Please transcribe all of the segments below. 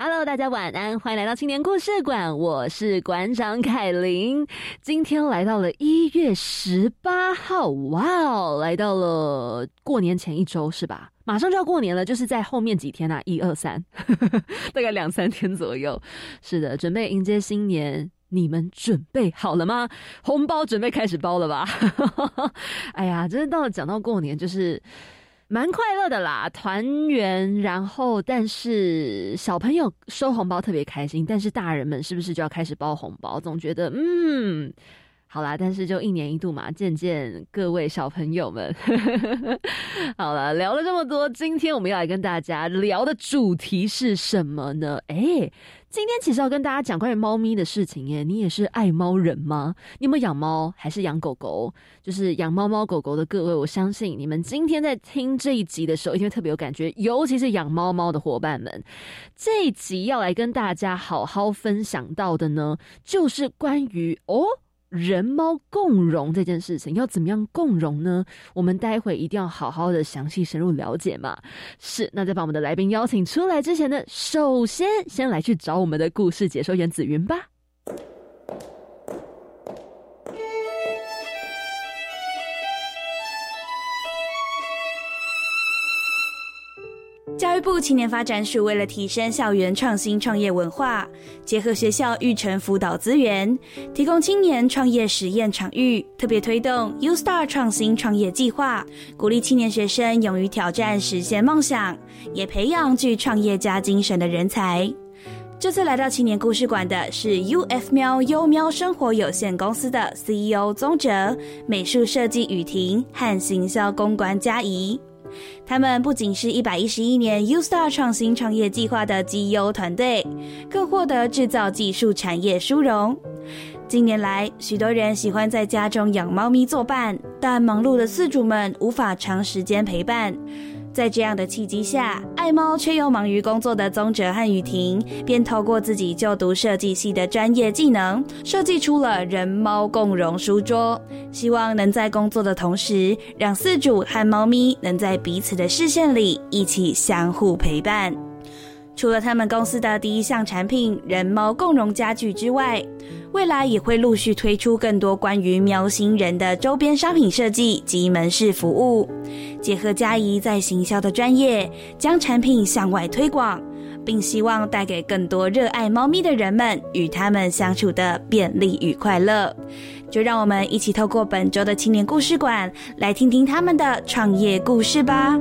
Hello，大家晚安，欢迎来到青年故事馆，我是馆长凯琳。今天来到了一月十八号，哇哦，来到了过年前一周是吧？马上就要过年了，就是在后面几天啊，一二三，大概两三天左右。是的，准备迎接新年，你们准备好了吗？红包准备开始包了吧？哎呀，真的到了讲到过年，就是。蛮快乐的啦，团圆。然后，但是小朋友收红包特别开心，但是大人们是不是就要开始包红包？总觉得，嗯，好啦。但是就一年一度嘛，见见各位小朋友们。好了，聊了这么多，今天我们要来跟大家聊的主题是什么呢？哎。今天其实要跟大家讲关于猫咪的事情耶，你也是爱猫人吗？你有没有养猫还是养狗狗？就是养猫猫狗狗的各位，我相信你们今天在听这一集的时候，一定特别有感觉，尤其是养猫猫的伙伴们。这一集要来跟大家好好分享到的呢，就是关于哦。人猫共融这件事情要怎么样共融呢？我们待会一定要好好的详细深入了解嘛。是，那在把我们的来宾邀请出来之前呢，首先先来去找我们的故事解说员紫云吧。教育部青年发展署为了提升校园创新创业文化，结合学校育成辅导资源，提供青年创业实验场域，特别推动 U Star 创新创业计划，鼓励青年学生勇于挑战，实现梦想，也培养具创业家精神的人才。这次来到青年故事馆的是 U F 喵优喵生活有限公司的 CEO 宗哲、美术设计雨婷和行销公关嘉怡。他们不仅是一百一十一年 U Star 创新创业计划的 CEO 团队，更获得制造技术产业殊荣。近年来，许多人喜欢在家中养猫咪作伴，但忙碌的饲主们无法长时间陪伴。在这样的契机下，爱猫却又忙于工作的宗哲和雨婷，便透过自己就读设计系的专业技能，设计出了人猫共融书桌，希望能在工作的同时，让饲主和猫咪能在彼此的视线里一起相互陪伴。除了他们公司的第一项产品人猫共融家具之外，未来也会陆续推出更多关于喵星人的周边商品设计及门市服务，结合嘉怡在行销的专业，将产品向外推广，并希望带给更多热爱猫咪的人们与他们相处的便利与快乐。就让我们一起透过本周的青年故事馆，来听听他们的创业故事吧。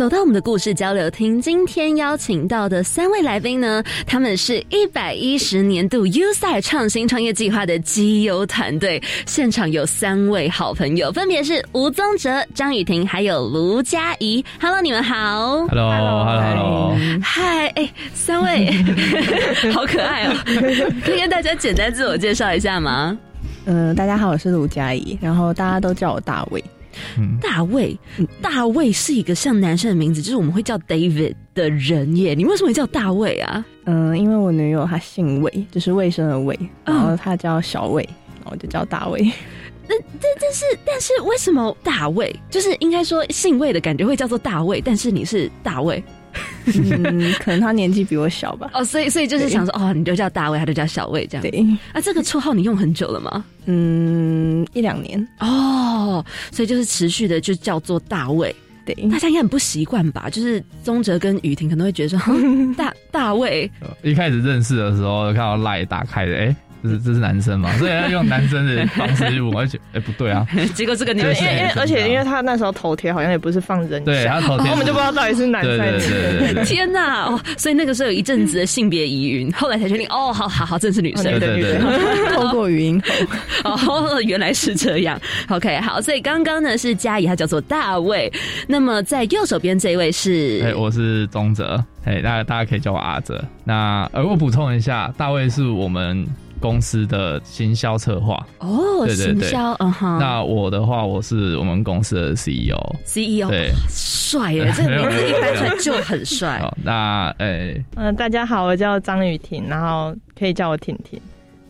走到我们的故事交流厅，今天邀请到的三位来宾呢，他们是一百一十年度 U 赛创新创业计划的基优团队。现场有三位好朋友，分别是吴宗哲、张雨婷还有卢佳怡。Hello，你们好。Hello，Hello，嗨，哎，三位 好可爱哦！可以跟大家简单自我介绍一下吗？嗯，大家好，我是卢佳怡，然后大家都叫我大卫。大卫，大卫是一个像男生的名字，就是我们会叫 David 的人耶。你为什么会叫大卫啊？嗯，因为我女友她姓魏，就是卫生的卫，然后她叫小魏，然后我就叫大卫。那但但是但是为什么大卫？就是应该说姓魏的感觉会叫做大卫，但是你是大卫。嗯，可能他年纪比我小吧。哦，所以所以就是想说，哦，你就叫大卫，他就叫小卫这样。对，啊，这个绰号你用很久了吗？嗯，一两年。哦，所以就是持续的就叫做大卫。对，大家应该很不习惯吧？就是宗哲跟雨婷可能会觉得说，大大卫。一开始认识的时候看到赖打开的，哎。这是这是男生嘛，所以要用男生的方式去问，而且哎不对啊，结果这个女生，因为因为而且因为他那时候头贴好像也不是放人，对他头贴，我们就不知道到底是男生还是女。天哪，哦，所以那个时候有一阵子的性别疑云，后来才确定哦，好好好，真是女生，对对对，透过语音哦，原来是这样。OK，好，所以刚刚呢是嘉怡，他叫做大卫，那么在右手边这一位是，哎，我是宗泽，哎，大家大家可以叫我阿泽。那呃，我补充一下，大卫是我们。公司的行销策划。哦，行销，嗯哼。那我的话，我是我们公司的 CEO，CEO，对，帅耶，这个名字一翻出来就很帅。那，诶，嗯，大家好，我叫张雨婷，然后可以叫我婷婷，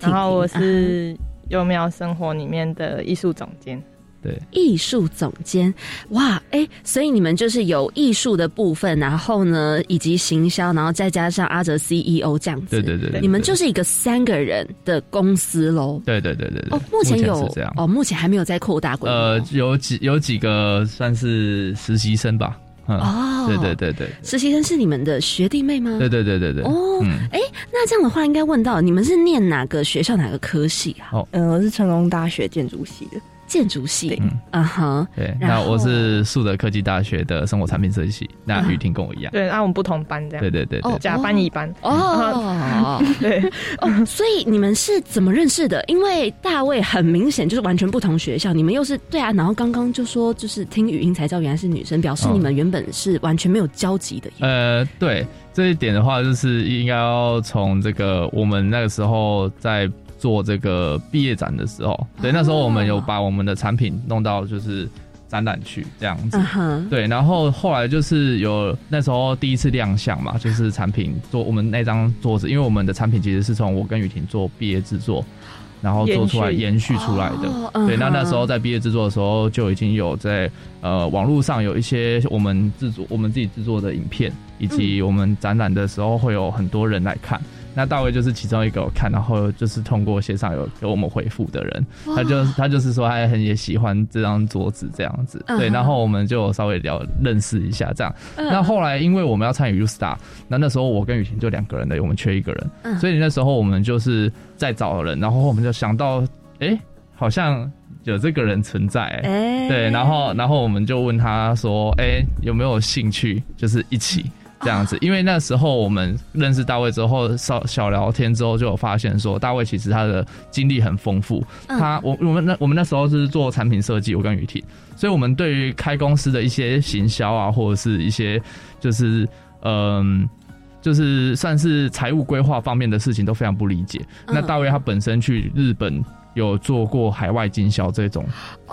然后我是幼苗生活里面的艺术总监。对，艺术总监，哇，哎，所以你们就是有艺术的部分，然后呢，以及行销，然后再加上阿哲 CEO 这样子，对对对，你们就是一个三个人的公司喽。对对对对对。哦，目前有这样，哦，目前还没有在扩大规模。呃，有几有几个算是实习生吧。哦，对对对对，实习生是你们的学弟妹吗？对对对对对。哦，哎，那这样的话，应该问到你们是念哪个学校哪个科系啊？哦，嗯，我是成功大学建筑系的。建筑系，嗯哼，对，那我是树德科技大学的生活产品设计系，那雨婷跟我一样，对，那我们不同班这样，对对对对，甲班乙班，哦，对，哦，所以你们是怎么认识的？因为大卫很明显就是完全不同学校，你们又是对啊，然后刚刚就说就是听语音才知道原来是女生，表示你们原本是完全没有交集的。呃，对，这一点的话，就是应该要从这个我们那个时候在。做这个毕业展的时候，对，那时候我们有把我们的产品弄到就是展览去这样子，对，然后后来就是有那时候第一次亮相嘛，就是产品做我们那张桌子，因为我们的产品其实是从我跟雨婷做毕业制作，然后做出来延续。出来的，对，那那时候在毕业制作的时候就已经有在呃网络上有一些我们制作我们自己制作的影片，以及我们展览的时候会有很多人来看。那大卫就是其中一个我看，然后就是通过线上有给我们回复的人，他就他就是说他很也喜欢这张桌子这样子，对，然后我们就稍微聊认识一下这样。那后来因为我们要参与 U Star，那那时候我跟雨晴就两个人的，我们缺一个人，所以那时候我们就是在找人，然后我们就想到，哎，好像有这个人存在，对，然后然后我们就问他说，哎，有没有兴趣，就是一起。这样子，因为那时候我们认识大卫之后，小小聊天之后，就有发现说，大卫其实他的经历很丰富。他我我们那我们那时候是做产品设计，我跟雨婷，所以我们对于开公司的一些行销啊，或者是一些就是嗯，就是算是财务规划方面的事情都非常不理解。那大卫他本身去日本。有做过海外经销这种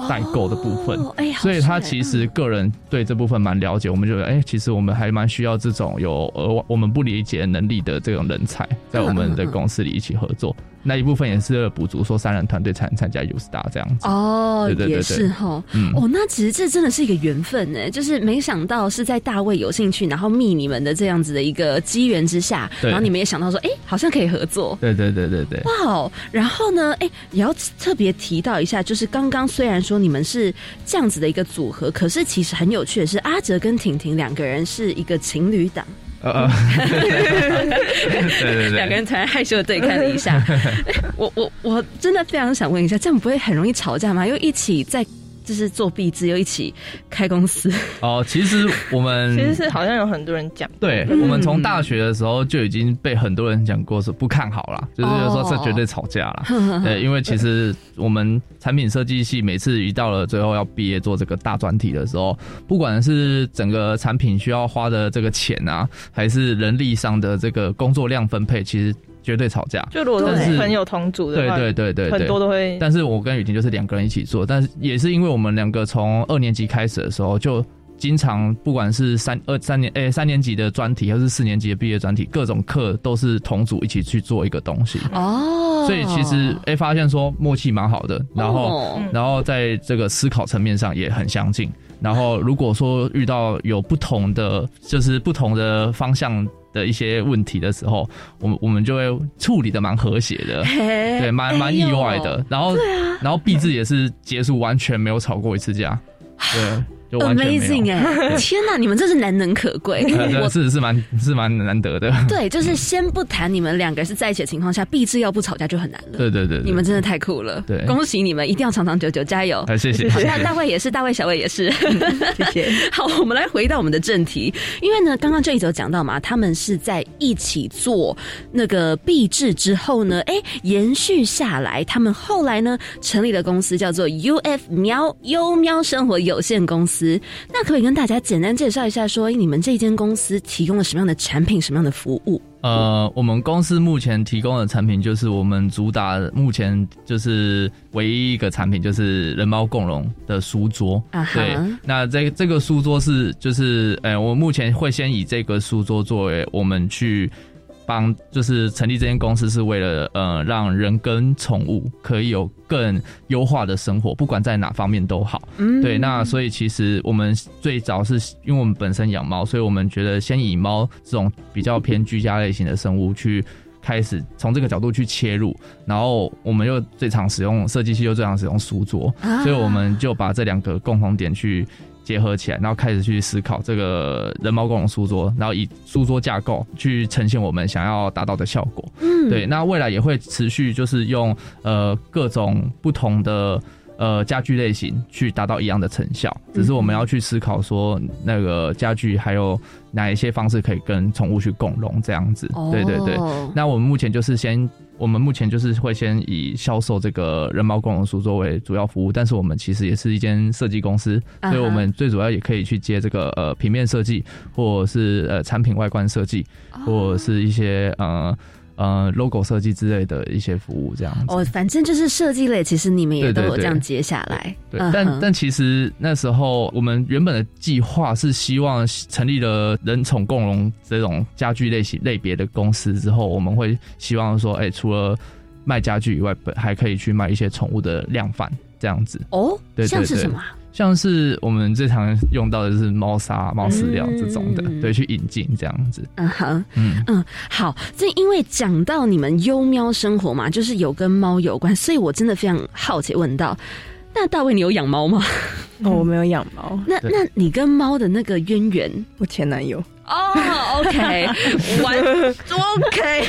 代购的部分，所以他其实个人对这部分蛮了解。我们觉得，哎，其实我们还蛮需要这种有额外我们不理解能力的这种人才，在我们的公司里一起合作。那一部分也是补足，说三人团队才能参加 U Star 这样子。哦，也是哈，哦，那其实这真的是一个缘分呢，就是没想到是在大卫有兴趣，然后密你们的这样子的一个机缘之下，然后你们也想到说，哎，好像可以合作，对对对对对，哇哦，然后呢，哎，也要特别提到一下，就是刚刚虽然说你们是这样子的一个组合，可是其实很有趣的是，阿哲跟婷婷两个人是一个情侣档。呃，对对对，两个人突然害羞的对看了一下，我我我真的非常想问一下，这样不会很容易吵架吗？因为一起在。就是做壁纸，又一起开公司哦。其实我们 其实是好像有很多人讲，对我们从大学的时候就已经被很多人讲过是不看好了，就是说这绝对吵架了。对，因为其实我们产品设计系每次一到了最后要毕业做这个大专题的时候，不管是整个产品需要花的这个钱啊，还是人力上的这个工作量分配，其实。绝对吵架，就如果是朋友同组的，对对对对，很多都会。但是我跟雨婷就是两个人一起做，但是也是因为我们两个从二年级开始的时候就经常不管是三二三年诶、三年级的专题，还是四年级的毕业专题，各种课都是同组一起去做一个东西。哦，所以其实诶、发现说默契蛮好的，然后、哦然后在这个思考层面上也很相近。然后如果说遇到有不同的就是不同的方向的一些问题的时候，我们我们就会处理的蛮和谐的。对，蛮蛮意外的。然后，然后毕志也是结束完全没有吵过一次架，对，就完全。Amazing 哎！天哪，你们真是难能可贵。呃 对我是是蛮是蛮难得的。对，就是先不谈你们两个人是在一起的情况下，必志要不吵架就很难了。对对对，对你们真的太酷了，对恭喜你们，一定要长长久久，加油！哎谢谢谢谢大大卫也是，大卫小卫也是，谢谢。好，我们来回到我们的正题，因为呢，刚刚这一则讲到嘛，他们是在一起做那个壁制之后呢，哎，延续下来，他们后来呢成立的公司，叫做 UF 喵优喵生活有限公司。那可不可以跟大家简单介绍一下说，诶你们这间公司提供了什么样的产品，什么样的服务？呃，我们公司目前提供的产品就是我们主打目前就是唯一一个产品，就是人猫共融的书桌。啊哈对，那这这个书桌是就是，呃，我目前会先以这个书桌作为我们去帮，就是成立这间公司是为了呃让人跟宠物可以有更优化的生活，不管在哪方面都好。嗯对，那所以其实我们最早是因为我们本身养猫，所以我们觉得先以猫这种比较偏居家类型的生物去开始从这个角度去切入，然后我们又最常使用设计系又最常使用书桌，啊所以我们就把这两个共同点去。结合起来，然后开始去思考这个人猫共融书桌，然后以书桌架构去呈现我们想要达到的效果。嗯对，那未来也会持续就是用呃各种不同的呃家具类型去达到一样的成效，只是我们要去思考说那个家具还有哪一些方式可以跟宠物去共融这样子。对对对哦，那我们目前就是先。我们目前就是会先以销售这个人猫共融书作为主要服务，但是我们其实也是一间设计公司，所以我们最主要也可以去接这个呃平面设计，或者是呃产品外观设计，或是一些呃呃 logo 设计之类的一些服务这样子。哦，反正就是设计类，其实你们也都有这样接下来。对，但但其实那时候我们原本的计划是希望成立了人宠共荣这种家具类型类别的公司之后，我们会希望说，哎、除了卖家具以外，本还可以去卖一些宠物的量贩这样子。哦，对对对像是什么啊？像是我们最常用到的就是猫砂、猫饲料这种的，嗯对，去引进这样子。嗯哼，嗯嗯，好，这因为讲到你们优喵生活嘛，就是有跟猫有关，所以我真的非常好奇问到，那大卫你有养猫吗？哦，我没有养猫，那那你跟猫的那个渊源？我前男友。哦，OK，完，OK，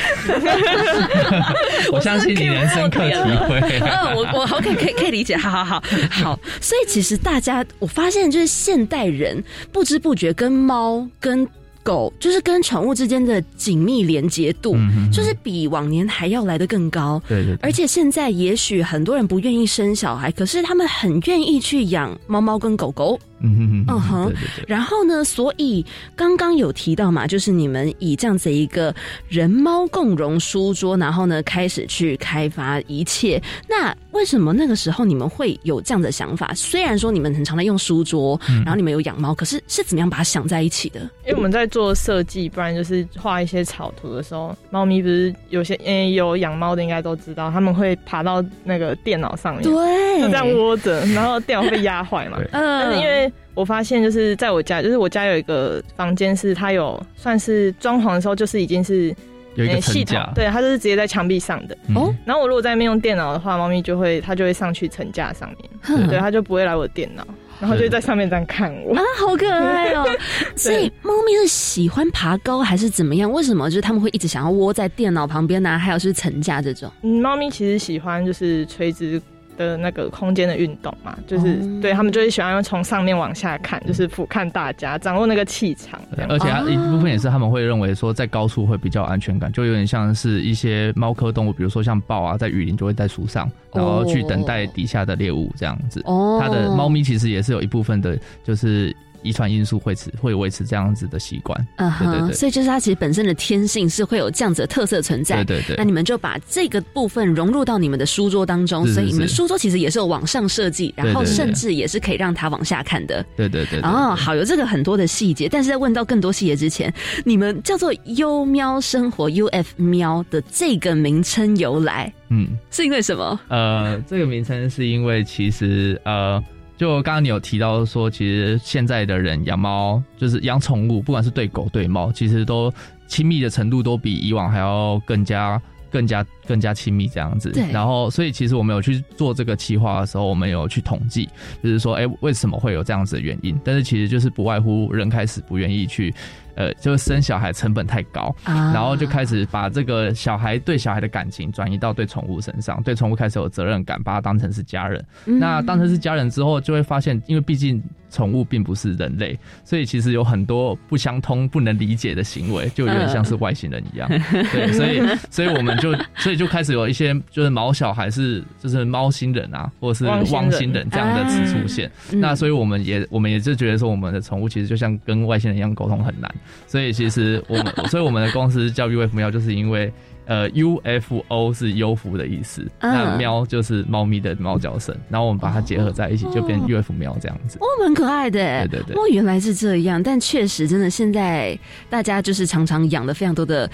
我相信你能深刻体会。嗯，我我 OK 可以可以理解，好好好好。所以其实大家，我发现就是现代人不知不觉跟猫跟狗，就是跟宠物之间的紧密连接度，嗯就是比往年还要来得更高。对对对而且现在也许很多人不愿意生小孩，可是他们很愿意去养猫猫跟狗狗。嗯哼哼嗯哼对对对。然后呢，所以刚刚有提到嘛，就是你们以这样子一个人猫共融书桌，然后呢开始去开发一切。那为什么那个时候你们会有这样的想法？虽然说你们很常在用书桌，嗯然后你们有养猫，可是是怎么样把它想在一起的？因为我们在做设计，不然就是画一些草图的时候，猫咪不是有些嗯、有养猫的应该都知道，他们会爬到那个电脑上面，对就这样窝着，然后电脑会被压坏嘛。嗯但是因为我发现，就是在我家，就是我家有一个房间是它有算是装潢的时候，就是已经是有一个呃系统对，它就是直接在墙壁上的。嗯哦，然后我如果在那边用电脑的话，猫咪就会它就会上去层架上面，哼对，它就不会来我的电脑，然后就会在上面这样看我。啊，好可爱哦！所以猫咪是喜欢爬高还是怎么样？为什么就是他们会一直想要窝在电脑旁边呢、还有是层架这种？嗯，猫咪其实喜欢就是垂直的那个空间的运动嘛，就是、哦对他们就是喜欢从上面往下看，就是俯瞰大家，掌握那个气场。而且一部分也是他们会认为说，在高处会比较安全感，就有点像是一些猫科动物，比如说像豹啊，在雨林就会在树上，然后去等待底下的猎物这样子。哦它的猫咪其实也是有一部分的，就是遗传因素会持会维持这样子的习惯。嗯哼，对对对所以就是它其实本身的天性是会有这样子的特色存在。对对对那你们就把这个部分融入到你们的书桌当中，是是所以你们是书桌其实也是有往上设计，然后甚至也是可以让它往下看的。对对对对哦，好，有这个很多的细节，但是在问到更多细节之前，你们叫做优喵生活 UF 喵的这个名称由来嗯。是因为什么？呃，这个名称是因为其实呃，就刚刚你有提到说，其实现在的人养猫就是养宠物，不管是对狗对猫，其实都亲密的程度都比以往还要更加。更加更加亲密这样子对，然后所以其实我们有去做这个企划的时候，我们有去统计，就是说，哎、为什么会有这样子的原因？但是其实就是不外乎人开始不愿意去，呃，就是生小孩成本太高，啊然后就开始把这个小孩对小孩的感情转移到对宠物身上，对宠物开始有责任感，把它当成是家人。嗯那当成是家人之后，就会发现，因为毕竟宠物并不是人类，所以其实有很多不相通、不能理解的行为，就有点像是外星人一样。对，所以所以我们就所以就开始有一些就是毛小孩是就是猫星人啊，或者是汪星人这样的词出现。嗯那所以我们也我们也就觉得说，我们的宠物其实就像跟外星人一样沟通很难，所以其实我们所以我们的公司叫 UF 喵，就是因为。呃，UFO 是优福的意思，嗯那喵就是猫咪的猫叫声，然后我们把它结合在一起，就变哦 UF 喵这样子。哦，蛮可爱的耶。对对对哦，原来是这样，但确实真的现在大家就是常常养了非常多的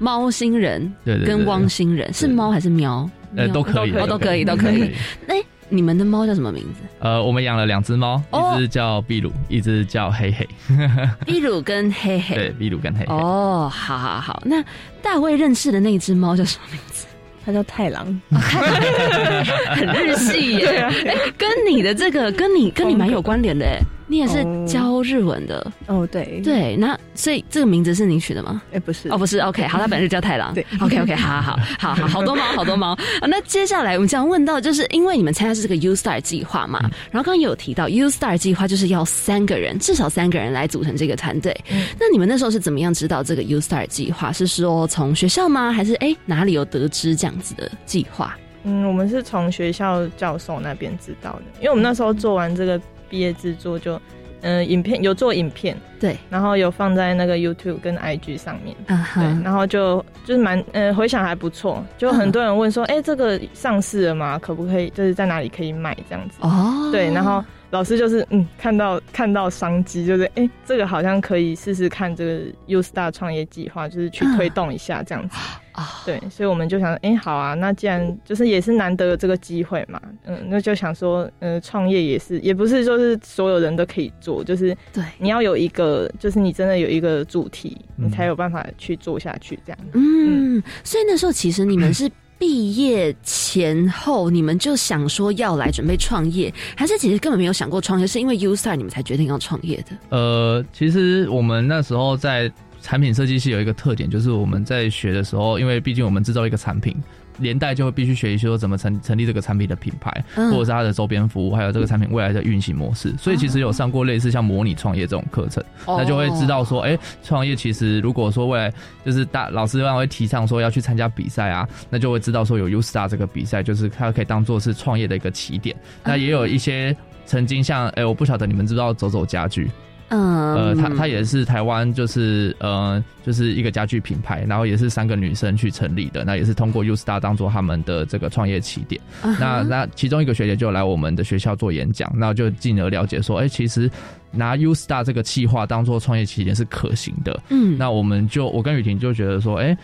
猫星人，对跟汪星人，是猫还是喵？呃，都可以，哦，都可以，都可以。哎，你们的猫叫什么名字？呃，我们养了两只猫，哦一只叫秘鲁，一只叫黑黑。秘鲁跟黑黑。对，秘鲁跟黑黑。哦，好好好，那大卫认识的那只猫叫什么名字？它叫太郎，很日系耶，哎跟你的这个跟你跟你蛮有关联的哎，你也是哦教日文的，哦，对，对，那所以这个名字是你取的吗？哎，不是，哦，不是，OK，好，他本来就叫太郎。对，OK OK，好好好好好，好多毛，好多猫。啊，那接下来我们想问到，就是因为你们参加是这个 U Star 计划嘛，然后刚刚也有提到 U Star 计划就是要三个人，至少三个人来组成这个团队。那你们那时候是怎么样知道这个 U Star 计划？是说从学校吗？还是哎哪里有得知这样子的计划？嗯，我们是从学校教授那边知道的，因为我们那时候做完这个毕业制作就，嗯、影片有做影片，对，然后有放在那个 YouTube 跟 IG 上面，啊对，然后就就是蛮，呃，回想还不错，就很多人问说，哎、这个上市了吗？可不可以，就是在哪里可以买这样子？哦，对，然后老师就是嗯，看到看到商机，就是哎、这个好像可以试试看这个 U Star 创业计划，就是去推动一下这样子。啊，对，所以我们就想，哎、好啊，那既然就是也是难得有这个机会嘛，嗯，那就想说，呃，创业也是，也不是就是所有人都可以做，就是对，你要有一个，就是你真的有一个主题，嗯你才有办法去做下去这样。嗯，所以那时候其实你们是毕业前后，你们就想说要来准备创业，还是其实根本没有想过创业，是因为 U Star 你们才决定要创业的？呃，其实我们那时候在产品设计系有一个特点，就是我们在学的时候，因为毕竟我们制造一个产品。连带就会必须学习说怎么成成立这个产品的品牌，嗯或者是它的周边服务，还有这个产品未来的运行模式。所以其实有上过类似像模拟创业这种课程，那就会知道说，哎、创业其实如果说未来就是大老师让会提倡说要去参加比赛啊，那就会知道说有 U Star 这个比赛，就是它可以当做是创业的一个起点。那也有一些曾经像，哎、我不晓得你们知不知道走走家具。嗯，呃，他他也是台湾就是呃就是一个家具品牌，然后也是三个女生去成立的，那也是通过 U Star 当做他们的这个创业起点。那那其中一个学姐就来我们的学校做演讲，那就进而了解说，哎、其实拿 U Star 这个企划当做创业起点是可行的。嗯，那我们就我跟雨婷就觉得说，哎、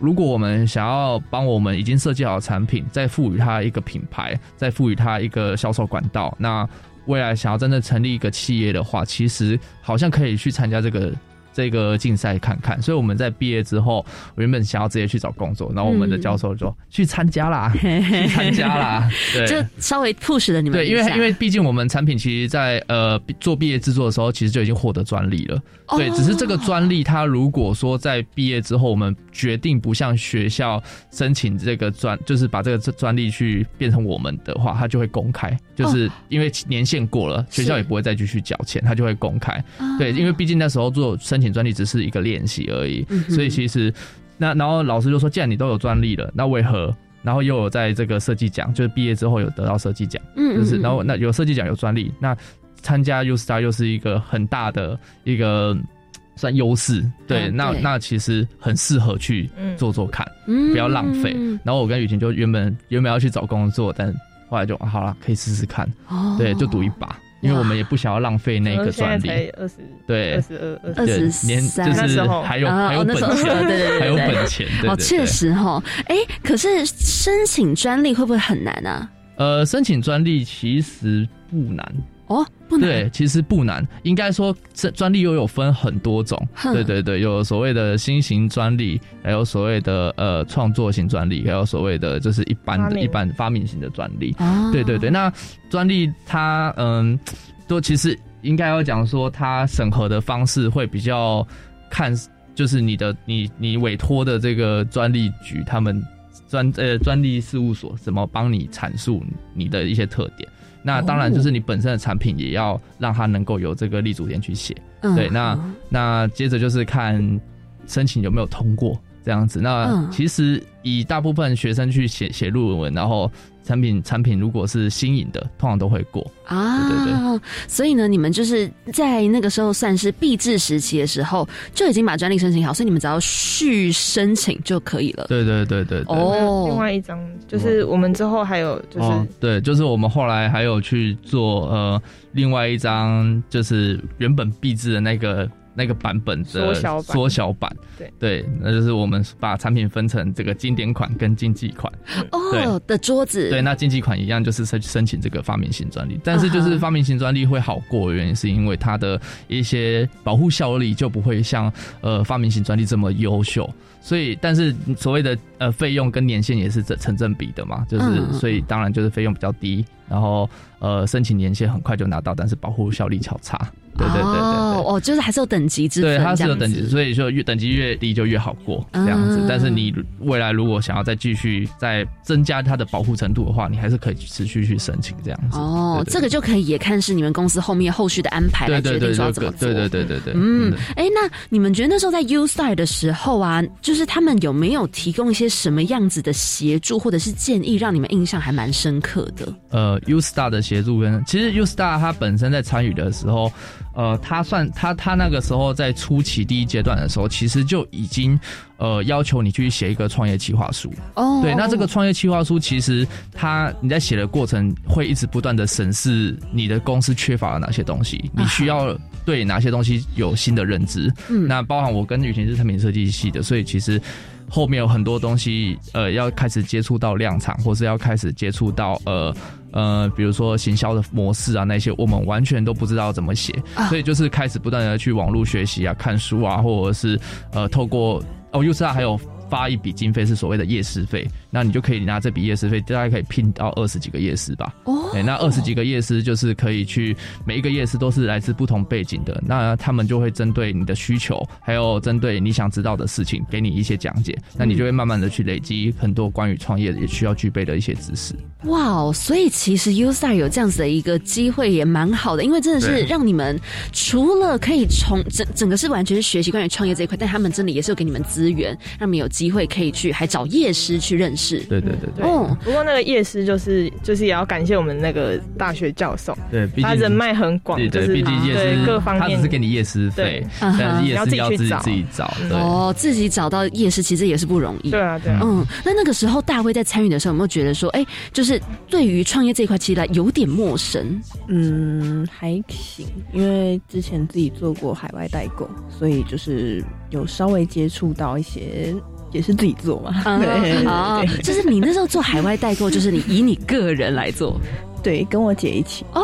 如果我们想要帮我们已经设计好的产品，再赋予它一个品牌，再赋予它一个销售管道，那未来想要真的成立一个企业的话，其实好像可以去参加这个。这个竞赛看看，所以我们在毕业之后，我原本想要直接去找工作，然后我们的教授就说、去参加啦，去参加啦，对，就稍微 push 了你们对，因为因为毕竟我们产品其实在呃做毕业制作的时候，其实就已经获得专利了。哦。对，只是这个专利，它如果说在毕业之后，我们决定不向学校申请这个专，就是把这个专利去变成我们的话，它就会公开，就是因为年限过了，学校也不会再继续缴钱，它就会公开。对，因为毕竟那时候做申请专利只是一个练习而已，嗯所以其实那然后老师就说，既然你都有专利了，那为何？然后又有在这个设计奖，就是毕业之后有得到设计奖，嗯嗯就是？嗯。然后那有设计奖有专利，那参加 U Star 又是一个很大的一个算优势，对，那那其实很适合去嗯。做做看，嗯不要浪费。然后我跟雨晴就原本原本要去找工作，但后来就啊好了，可以试试看，哦。对，就赌一把，因为我们也不想要浪费那个现在专利。才二十，对二十二，二二十年三就是还有 还有本钱，对对对对还有本钱，对哦，确。实哈，哎，可是申请专利会不会很难啊？呃，申请专利其实不难，哦，不难，对，其实不难。应该说，这专利又有分很多种。对对对，有所谓的新型专利，还有所谓的呃创作型专利，还有所谓的就是一般的一般发明型的专利。哦对对对，那专利它嗯，都其实应该要讲说，它审核的方式会比较看，就是你的你你委托的这个专利局他们专呃专利事务所怎么帮你阐述你的一些特点。那当然就是你本身的产品也要让它能够有这个立足点去写。嗯对，那那接着就是看申请有没有通过这样子。那嗯其实以大部分学生去写写论文，然后产品产品如果是新颖的，通常都会过。啊，对对所以呢，你们就是在那个时候算是闭制时期的时候，就已经把专利申请好，所以你们只要续申请就可以了。对对对对对。哦，另外一张就是我们之后还有就是哦，对，就是我们后来还有去做呃另外一张，就是原本闭制的那个那个版本的缩小版。缩小版，对。对，那就是我们把产品分成这个经典款跟竞技款。哦的桌子，对，那竞技款一样，就是申申请这个发明型专利，但是就是发明型专利会好过的原因，是因为它的一些保护效力就不会像呃发明型专利这么优秀，所以但是所谓的呃费用跟年限也是成成正比的嘛，就是、嗯。所以当然就是费用比较低，然后呃申请年限很快就拿到，但是保护效力较差，对对对对对。哦哦，就是还是有等级之分，对，它是有等级，所以说越等级越低就越好过这样子。嗯但是你未来如果想要再继续再增加它的保护程度的话，你还是可以持续去申请这样子。哦，对对这个就可以也看是你们公司后面后续的安排来决定对对对对说要怎么做。对对对对对，嗯对，哎、那你们觉得那时候在 U Star 的时候啊，就是他们有没有提供一些什么样子的协助或者是建议，让你们印象还蛮深刻的？呃，U Star 的协助跟其实 U Star 它本身在参与的时候，呃，它算它它那个时候在初期第一阶段的时候，其实就已经呃要求你去写一个创业计划书。哦对，那这个创业计划书其实它你在写的过程会一直不断的审视你的公司缺乏了哪些东西，你需要对哪些东西有新的认知。嗯那包含我跟雨晴是产品设计系的，所以其实。后面有很多东西，呃，要开始接触到量产，或是要开始接触到呃呃，比如说行销的模式啊，那些我们完全都不知道怎么写，啊。所以就是开始不断的去网络学习啊，看书啊，或者是呃，透过哦 u s a 还有发一笔经费是所谓的夜市费，那你就可以拿这笔夜市费，大概可以聘到二十几个夜市吧。哦哎，那二十几个夜市就是可以去每一个夜市都是来自不同背景的，那他们就会针对你的需求，还有针对你想知道的事情，给你一些讲解，那你就会慢慢的去累积很多关于创业也需要具备的一些知识。哇哦！所以其实 U Star 有这样子的一个机会也蛮好的，因为真的是让你们除了可以从整整个是完全是学习关于创业这一块，但他们真的也是有给你们资源，让你们有机会可以去还找夜师去认识。对对对对，哦，不过那个夜师就是就是也要感谢我们那个大学教授，对，他人脉很广，对对，就是毕竟夜师各方面他只是给你夜师费但是夜师要自己你要自己去找。自己找，哦，自己找到夜师其实也是不容易。对啊对啊，嗯，那那个时候大卫在参与的时候，有没有觉得说，哎、就是对于创业这一块，其实来有点陌生？嗯，还行，因为之前自己做过海外代购，所以就是有稍微接触到一些，也是自己做嘛。对就是你那时候做海外代购，就是你以你个人来做对，跟我姐一起。哦。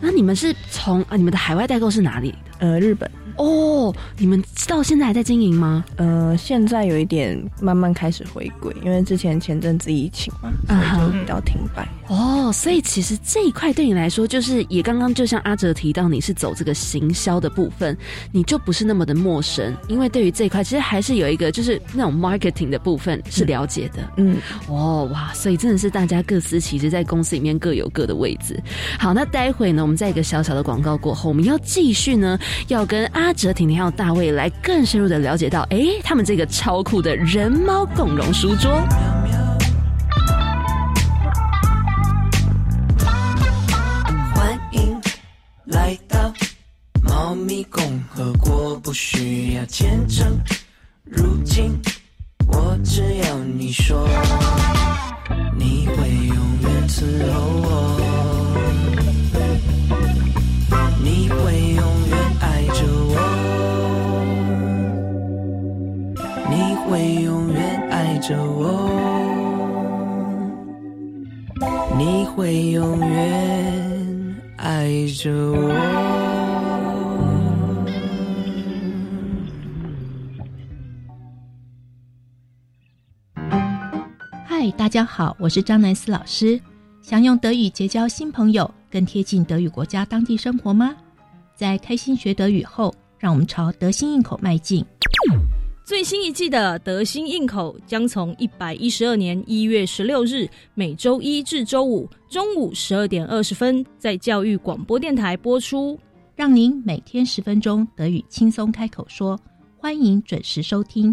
那你们是从啊，你们的海外代购是哪里的？呃，日本，哦，你们到现在还在经营吗？呃，现在有一点慢慢开始回归，因为之前前阵子疫情嘛，所以就比较停摆。哦，所以其实这一块对你来说，就是也刚刚就像阿哲提到，你是走这个行销的部分，你就不是那么的陌生，因为对于这一块，其实还是有一个就是那种 marketing 的部分是了解的。嗯，哦，哇，所以真的是大家各司其职，在公司里面各有各的位置。好，那待会呢，我们在一个小小的广告过后，我们要继续呢，要跟阿哲、婷婷还有大卫来更深入的了解到，哎，他们这个超酷的人猫共融书桌。咪共和国不需要签证如今，我只要你说，你会永远伺候我，你会永远爱着我，你会永远爱着我，你会永远爱着我。嗨，大家好，我是张南思老师。想用德语结交新朋友，更贴近德语国家当地生活吗？在开心学德语后，让我们朝德心应口迈进。最新一季的《德心应口》将从一百一十二年一月十六日每周一至周五中午十二点二十分在教育广播电台播出，让您每天十分钟德语轻松开口说。欢迎准时收听。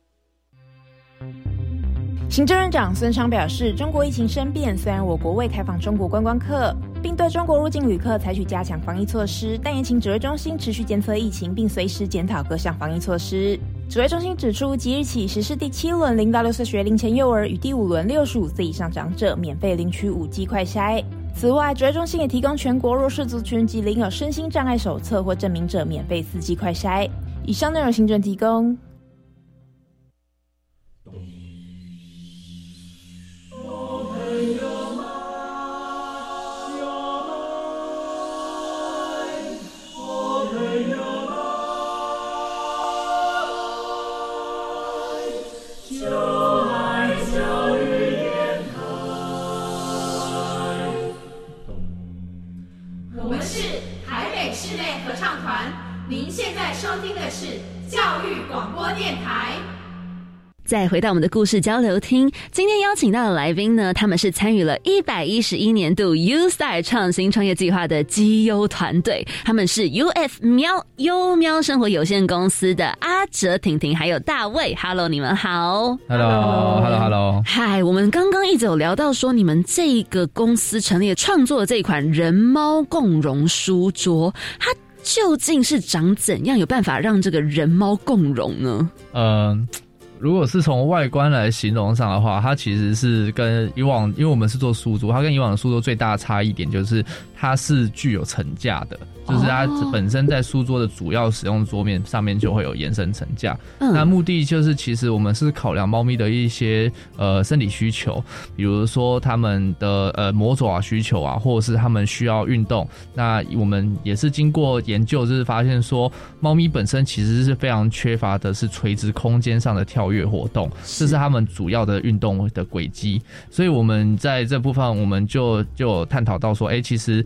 行政院长孙昌表示，中国疫情生变，虽然我国未开放中国观光客，并对中国入境旅客采取加强防疫措施，但也请指挥中心持续监测疫情，并随时检讨各项防疫措施。指挥中心指出，即日起实施第七轮零到六岁学龄前幼儿与第五轮六十五岁以上长者免费领取五 G 快筛。此外，指挥中心也提供全国弱势族群及领有身心障碍手册或证明者免费四 G 快筛。以上内容，行政提供。再回到我们的故事交流厅，今天邀请到的来宾呢，他们是参与了一百一十一年度 U Star 创新创业计划的绩优团队，他们是 UF 喵优喵生活有限公司的阿哲、婷婷还有大卫。Hello，你们好。Hello，Hello，Hello。嗨，我们刚刚一直有聊到说，你们这个公司成立创作的这款人猫共融书桌，它究竟是长怎样？有办法让这个人猫共融呢？嗯。如果是从外观来形容上的话，它其实是跟以往，因为我们是做书桌，它跟以往的书桌最大的差异点就是它是具有层架的，就是它本身在书桌的主要使用桌面上面就会有延伸层架。嗯、那目的就是其实我们是考量猫咪的一些呃生理需求，比如说它们的呃磨爪需求啊，或者是它们需要运动。那我们也是经过研究，就是发现说，猫咪本身其实是非常缺乏的是垂直空间上的跳。跃活动，这是它们主要的运动的轨迹，所以我们在这部分我们就就探讨到说，哎、欸，其实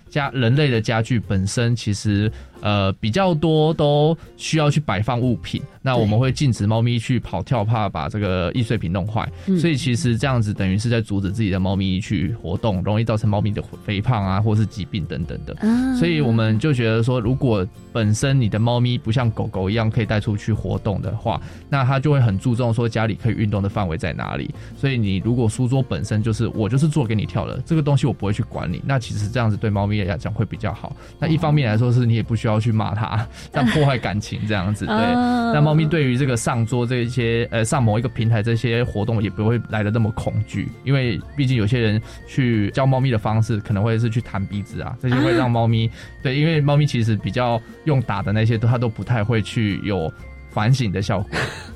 家人类的家具本身其实呃比较多都需要去摆放物品，那我们会禁止猫咪去跑跳，怕把这个易碎品弄坏，嗯、所以其实这样子等于是在阻止自己的猫咪去活动，容易造成猫咪的肥胖啊，或是疾病等等的。嗯、所以我们就觉得说，如果本身你的猫咪不像狗狗一样可以带出去活动的话，那它就会很注重说家里可以运动的范围在哪里。所以你如果书桌本身就是我就是做给你跳的，这个东西我不会去管你，那其实这样子对猫咪来讲会比较好。那一方面来说是你也不需要去骂它，但破坏感情这样子。对，那猫咪对于这个上桌这些呃上某一个平台这些活动也不会来的那么恐惧，因为毕竟有些人去教猫咪的方式可能会是去弹鼻子啊，这些会让猫咪对，因为猫咪其实比较用打的那些都它都不太会去有。反省的效果，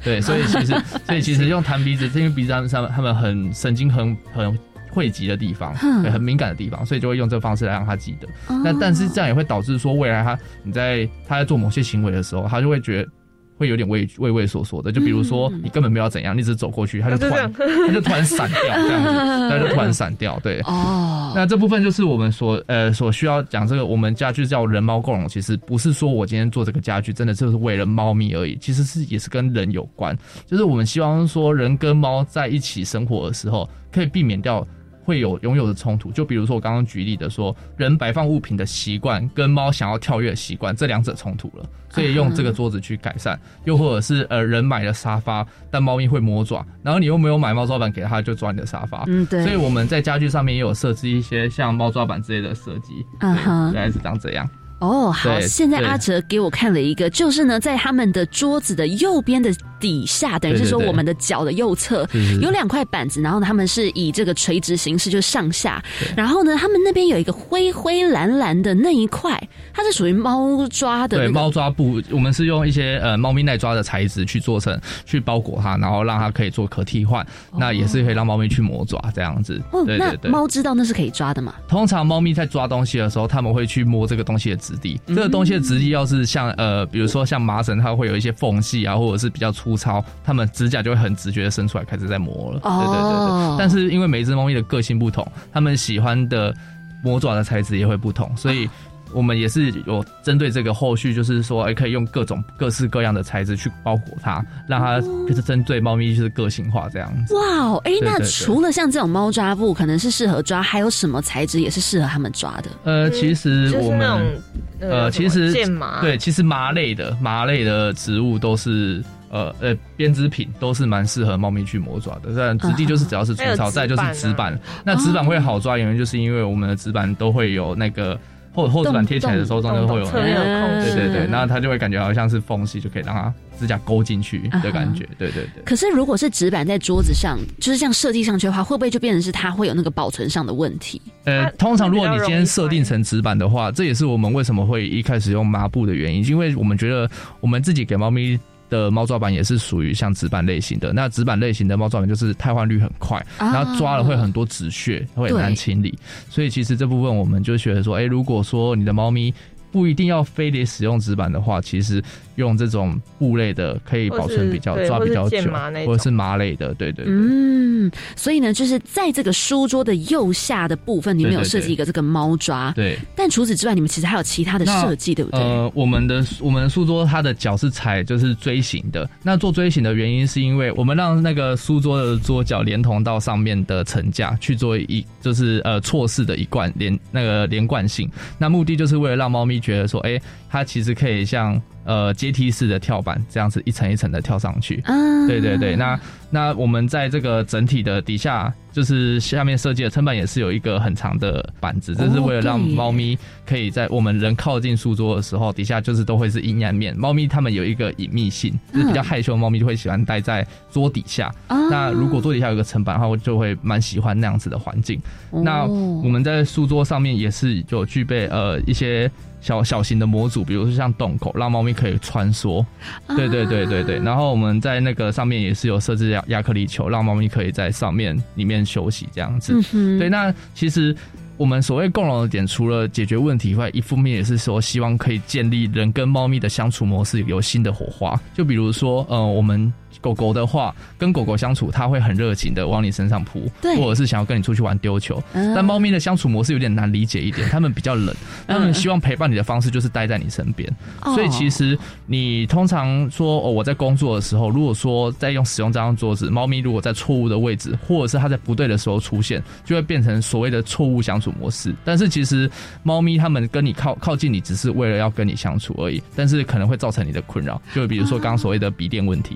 对，所以其实，所以其实用弹鼻子，是因为鼻子上上他们很神经很很汇集的地方，对，很敏感的地方，所以就会用这个方式来让他记得。那但是这样也会导致说，未来他你在他在做某些行为的时候，他就会觉得会有点畏畏畏缩缩的。就比如说你根本没有怎样，你只是走过去，他就突然他就突然闪掉这样子，它就突然闪 掉。对，哦，那这部分就是我们所呃所需要讲这个，我们家具叫人猫共融，其实不是说我今天做这个家具真的就是为了猫咪而已，其实是也是跟人有关，就是我们希望说人跟猫在一起生活的时候，可以避免掉。会有拥有的冲突，就比如说我刚刚举例的说，人摆放物品的习惯跟猫想要跳跃的习惯，这两者冲突了，所以用这个桌子去改善。又或者是呃，人买了沙发，但猫咪会摸爪，然后你又没有买猫抓板给它，就抓你的沙发。嗯，对。所以我们在家具上面也有设置一些像猫抓板之类的设计，嗯哼，原来是长这样。哦，好，现在阿哲给我看了一个，就是呢，在他们的桌子的右边的底下，等于是说我们的脚的右侧有两块板子，然后他们是以这个垂直形式，就上下。然后呢，他们那边有一个灰灰蓝蓝的那一块，它是属于猫抓的，对，猫抓布。我们是用一些呃猫咪耐抓的材质去做成，去包裹它，然后让它可以做可替换，那也是可以让猫咪去磨爪这样子。哦，那猫知道那是可以抓的吗？通常猫咪在抓东西的时候，他们会去摸这个东西的。质地，这个东西的质地要是像呃，比如说像麻绳，它会有一些缝隙啊，或者是比较粗糙，它们指甲就会很直觉的伸出来，开始在磨了。对对对对。但是因为每只猫咪的个性不同，它们喜欢的磨爪的材质也会不同，所以。我们也是有针对这个后续，就是说，哎，可以用各种各式各样的材质去包裹它，让它就是针对猫咪就是个性化这样子。哇哦，哎，那除了像这种猫抓布可能是适合抓，还有什么材质也是适合它们抓的？呃，其实我们呃，其实剑麻对，其实麻类的麻类的植物都是呃呃编织品都是蛮适合猫咪去磨爪的。但质地就是只要是粗糙，再就是纸板。那纸板会好抓，原因就是因为我们的纸板都会有那个。后后指板贴起来的时候，中间会有对对对，那它就会感觉好像是缝隙，就可以让它指甲勾进去的感觉，对对对。可是如果是纸板在桌子上，就是这样设计上去的话，会不会就变成是它会有那个保存上的问题？呃，通常如果你今天设定成纸板的话，这也是我们为什么会一开始用抹布的原因，因为我们觉得我们自己给猫咪。的猫抓板也是属于像纸板类型的，那纸板类型的猫抓板就是汰换率很快，然后抓了会很多纸屑，会很难清理，所以其实这部分我们就觉得说，哎，如果说你的猫咪。不一定要非得使用纸板的话，其实用这种布类的可以保存比较抓比较久，或者是麻类的，对对对。嗯，所以呢，就是在这个书桌的右下的部分，你们有设计一个这个猫抓。对。但除此之外，你们其实还有其他的设计，对不对？呃，我们的我们书桌它的脚是踩就是锥形的。那做锥形的原因是因为我们让那个书桌的桌脚连同到上面的层架去做一就是呃错式的一贯连那个连贯性。那目的就是为了让猫咪。觉得说，哎，它其实可以像呃阶梯式的跳板这样子一层一层的跳上去。嗯，对对对，那那我们在这个整体的底下。就是下面设计的撑板也是有一个很长的板子，这是为了让猫咪可以在我们人靠近书桌的时候，底下就是都会是阴暗面。猫咪它们有一个隐秘性，就是比较害羞的猫咪就会喜欢待在桌底下。那如果桌底下有个层板的话，我就会蛮喜欢那样子的环境。那我们在书桌上面也是有具备呃一些小小型的模组，比如说像洞口，让猫咪可以穿梭。对对对对对。然后我们在那个上面也是有设置亚亚克力球，让猫咪可以在上面里面。休息这样子，对。那其实我们所谓共融的点，除了解决问题以外，一方面也是说希望可以建立人跟猫咪的相处模式有新的火花。就比如说，呃，我们。狗狗的话，跟狗狗相处，它会很热情的往你身上扑，或者是想要跟你出去玩丢球。但猫咪的相处模式有点难理解一点，它们比较冷，它们希望陪伴你的方式就是待在你身边。所以其实你通常说哦，我在工作的时候，如果说在用使用这张桌子，猫咪如果在错误的位置，或者是它在不对的时候出现，就会变成所谓的错误相处模式。但是其实猫咪它们跟你靠靠近你，只是为了要跟你相处而已，但是可能会造成你的困扰，就比如说刚刚所谓的笔电问题。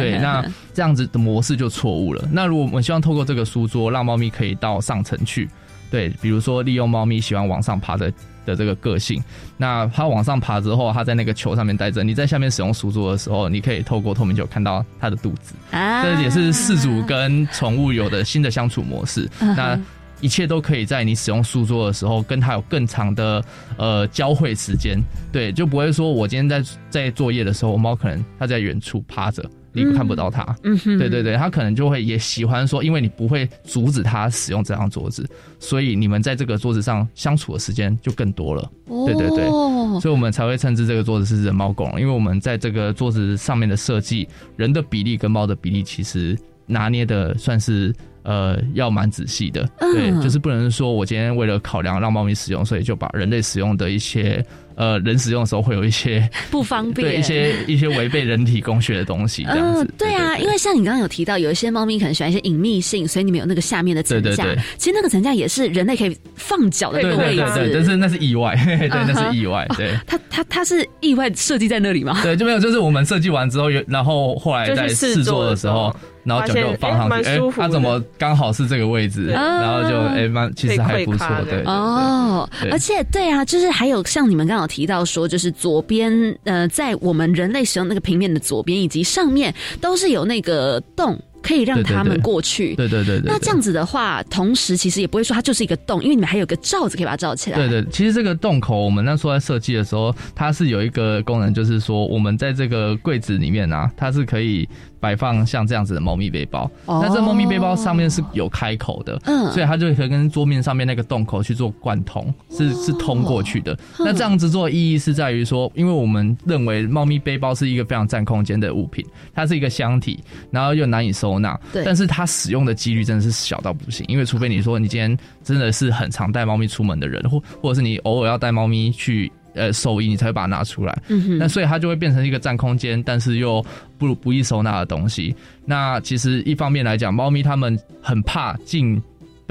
对，那这样子的模式就错误了。那如果我们希望透过这个书桌，让猫咪可以到上层去，对，比如说利用猫咪喜欢往上爬的的这个个性，那它往上爬之后，它在那个球上面待着，你在下面使用书桌的时候，你可以透过透明球看到它的肚子，啊。这也是饲主跟宠物有的新的相处模式。那一切都可以在你使用书桌的时候，跟它有更长的呃交汇时间，对，就不会说我今天在在作业的时候，猫可能它在远处趴着，你看不到它。嗯哼对对对，他可能就会也喜欢说，因为你不会阻止他使用这张桌子，所以你们在这个桌子上相处的时间就更多了。对对对，哦所以我们才会称之这个桌子是人猫共融，因为我们在这个桌子上面的设计，人的比例跟猫的比例其实拿捏的算是。呃，要蛮仔细的，嗯对，就是不能说我今天为了考量让猫咪使用，所以就把人类使用的一些呃人使用的时候会有一些 不方便对一些一些违背人体工学的东西这样子。嗯，对啊，因为像你刚刚有提到，有一些猫咪可能喜欢一些隐秘性，所以你们有那个下面的层架。对其实那个层架也是人类可以放脚的一对个位置。对对对，但是那是意外，对，那是意外，对。它它它是意外设计在那里吗？对，就没有，就是我们设计完之后，有然后后来在试做的时候，然后脚就放上去，哎，它怎么刚好是这个位置，啊然后就哎蛮其实还不错，对。哦，而且对啊，就是还有像你们刚好提到说，就是左边呃，在我们人类使用那个平面的左边以及上面都是有那个洞。可以让他们对过去，对对对那这样子的话，同时其实也不会说它就是一个洞，因为你们还有个罩子可以把它罩起来。对对，其实这个洞口，我们那时候在设计的时候，它是有一个功能，就是说我们在这个柜子里面啊，它是可以摆放像这样子的猫咪背包。哦。那这猫咪背包上面是有开口的，嗯。所以它就可以跟桌面上面那个洞口去做贯通，是是通过去的。嗯。那这样子做的意义是在于说，因为我们认为猫咪背包是一个非常占空间的物品，它是一个箱体，然后又难以收纳，对。但是它使用的几率真的是小到不行，因为除非你说你今天真的是很常带猫咪出门的人，或或者是你偶尔要带猫咪去呃收益，你才会把它拿出来。嗯哼那所以它就会变成一个占空间，但是又不不易收纳的东西。那其实一方面来讲，猫咪它们很怕进。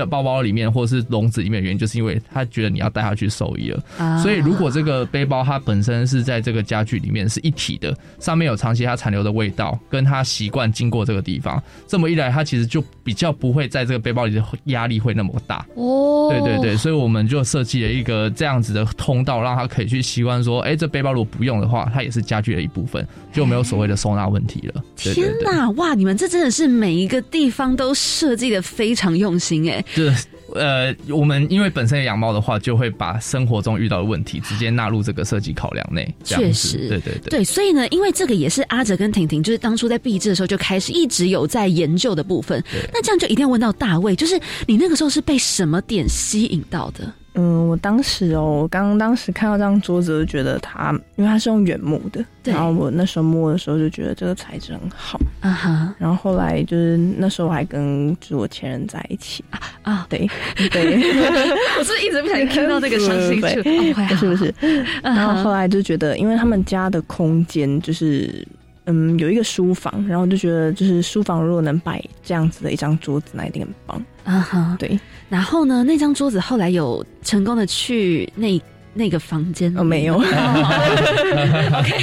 包包里面或者是笼子里面的原因，就是因为他觉得你要带他去兽医了。啊所以如果这个背包它本身是在这个家具里面是一体的，上面有长期它残留的味道，跟它习惯经过这个地方，这么一来，它其实就比较不会在这个背包里的压力会那么大。哦对对对，所以我们就设计了一个这样子的通道，让他可以去习惯说，哎、这背包如果不用的话，它也是家具的一部分，就没有所谓的收纳问题了。天对，哪，哇！你们这真的是每一个地方都设计的非常用心哎。就是呃，我们因为本身有养猫的话，就会把生活中遇到的问题直接纳入这个设计考量内。确实，对对对。对，所以呢，因为这个也是阿哲跟婷婷，就是当初在毕制的时候就开始一直有在研究的部分。那这样就一定要问到大卫，就是你那个时候是被什么点吸引到的？嗯，我当时哦，我刚当时看到这张桌子，就觉得它，因为它是用原木的，对。然后我那时候摸的时候就觉得这个材质很好，啊哈，然后后来就是那时候我还跟就是我前任在一起。啊啊，对对，我是一直不小心听到这个伤心处，对哦还好不是不是，嗯然后后来就觉得，因为他们家的空间就是。嗯，有一个书房，然后就觉得，就是书房如果能摆这样子的一张桌子，那一定很棒。啊哈，对。然后呢，那张桌子后来有成功的去那那个房间哦，没有。OK，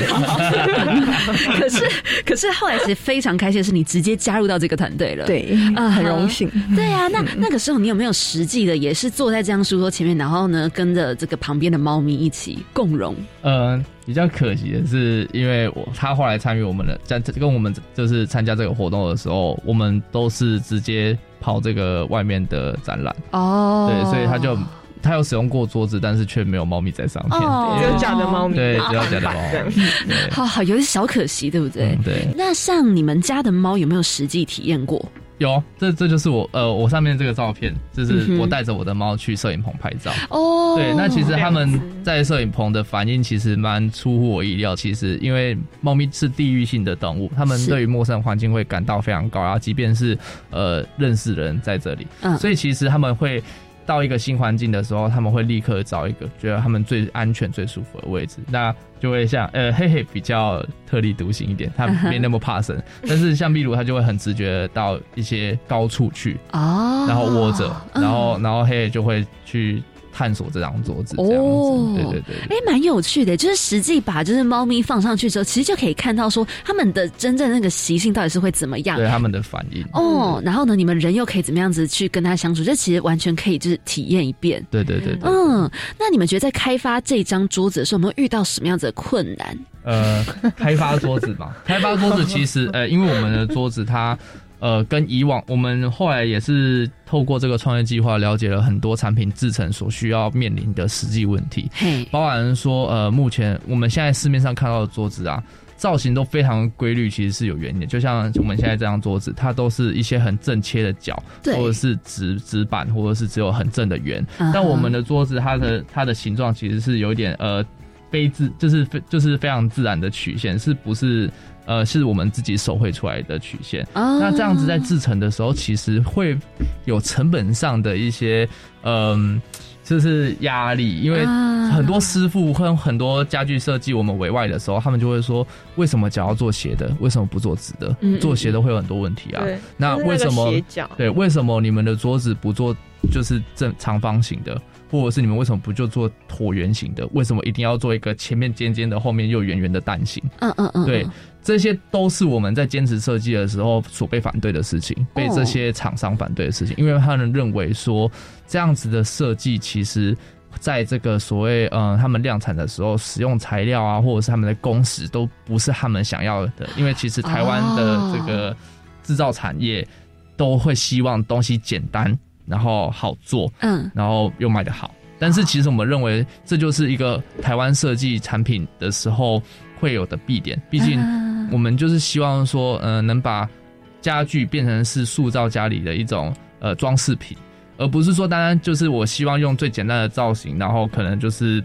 好。可是，可是后来其实非常开心的是，你直接加入到这个团队了。对，啊很荣幸。对啊，那那个时候你有没有实际的，也是坐在这张书桌前面，然后呢，跟着这个旁边的猫咪一起共融？嗯，比较可惜的是，因为我他后来参与我们的在跟我们就是参加这个活动的时候，我们都是直接跑这个外面的展览哦对，所以他就他有使用过桌子，但是却没有猫咪在上面，哦只有假的猫咪，对，只有假的猫咪，好好，有点小可惜，对不对？嗯对。那像你们家的猫有没有实际体验过？有，这这就是我呃，我上面这个照片，就是我带着我的猫去摄影棚拍照。哦对，那其实他们在摄影棚的反应其实蛮出乎我意料。其实因为猫咪是地域性的动物，它们对于陌生环境会感到非常高然后，即便是呃认识的人在这里，嗯所以其实他们会。到一个新环境的时候，他们会立刻找一个觉得他们最安全、最舒服的位置。那就会像呃嘿嘿比较特立独行一点，它嗯哼没那么怕生。但是像壁炉，他就会很直觉地到一些高处去，哦然后窝着，嗯然后然后嘿嘿就会去探索这张桌子这样子。哦对对对。哎，蛮有趣的，就是实际把就是猫咪放上去之后，其实就可以看到说它们的真正那个习性到底是会怎么样。对它们的反应。哦，然后呢，你们人又可以怎么样子去跟它相处？这其实完全可以就是体验一遍。对对对对。嗯，那你们觉得在开发这张桌子的时候，有没有遇到什么样子的困难？呃，开发桌子嘛，开发桌子其实呃，因为我们的桌子它呃跟以往我们后来也是透过这个创业计划了解了很多产品制成所需要面临的实际问题，嘿，包含说呃目前我们现在市面上看到的桌子啊。造型都非常规律，其实是有原因的。就像我们现在这张桌子，它都是一些很正切的角，或者是直直板，或者是只有很正的圆。但我们的桌子，它的它的形状其实是有一点呃非自，就是非就是非常自然的曲线，是不是？呃，是我们自己手绘出来的曲线。哦那这样子在制成的时候，其实会有成本上的一些嗯。就是压力，因为啊很多师傅跟很多家具设计我们委外的时候，他们就会说，为什么脚要做斜的，为什么不做直的？嗯嗯做斜的会有很多问题啊。那为什么对？为什么你们的桌子不做就是正长方形的，或者是你们为什么不就做椭圆形的？为什么一定要做一个前面尖尖的，后面又圆圆的蛋形？嗯嗯嗯，对，这些都是我们在坚持设计的时候所被反对的事情，被哦这些厂商反对的事情，因为他们认为说这样子的设计其实。在这个所谓呃，他们量产的时候，使用材料啊，或者是他们的工时都不是他们想要的，因为其实台湾的这个制造产业都会希望东西简单，然后好做，嗯，然后又卖得好。但是其实我们认为这就是一个台湾设计产品的时候会有的弊点，毕竟我们就是希望说，呃，能把家具变成是塑造家里的一种呃装饰品，而不是说单单就是我希望用最简单的造型，然后可能就是。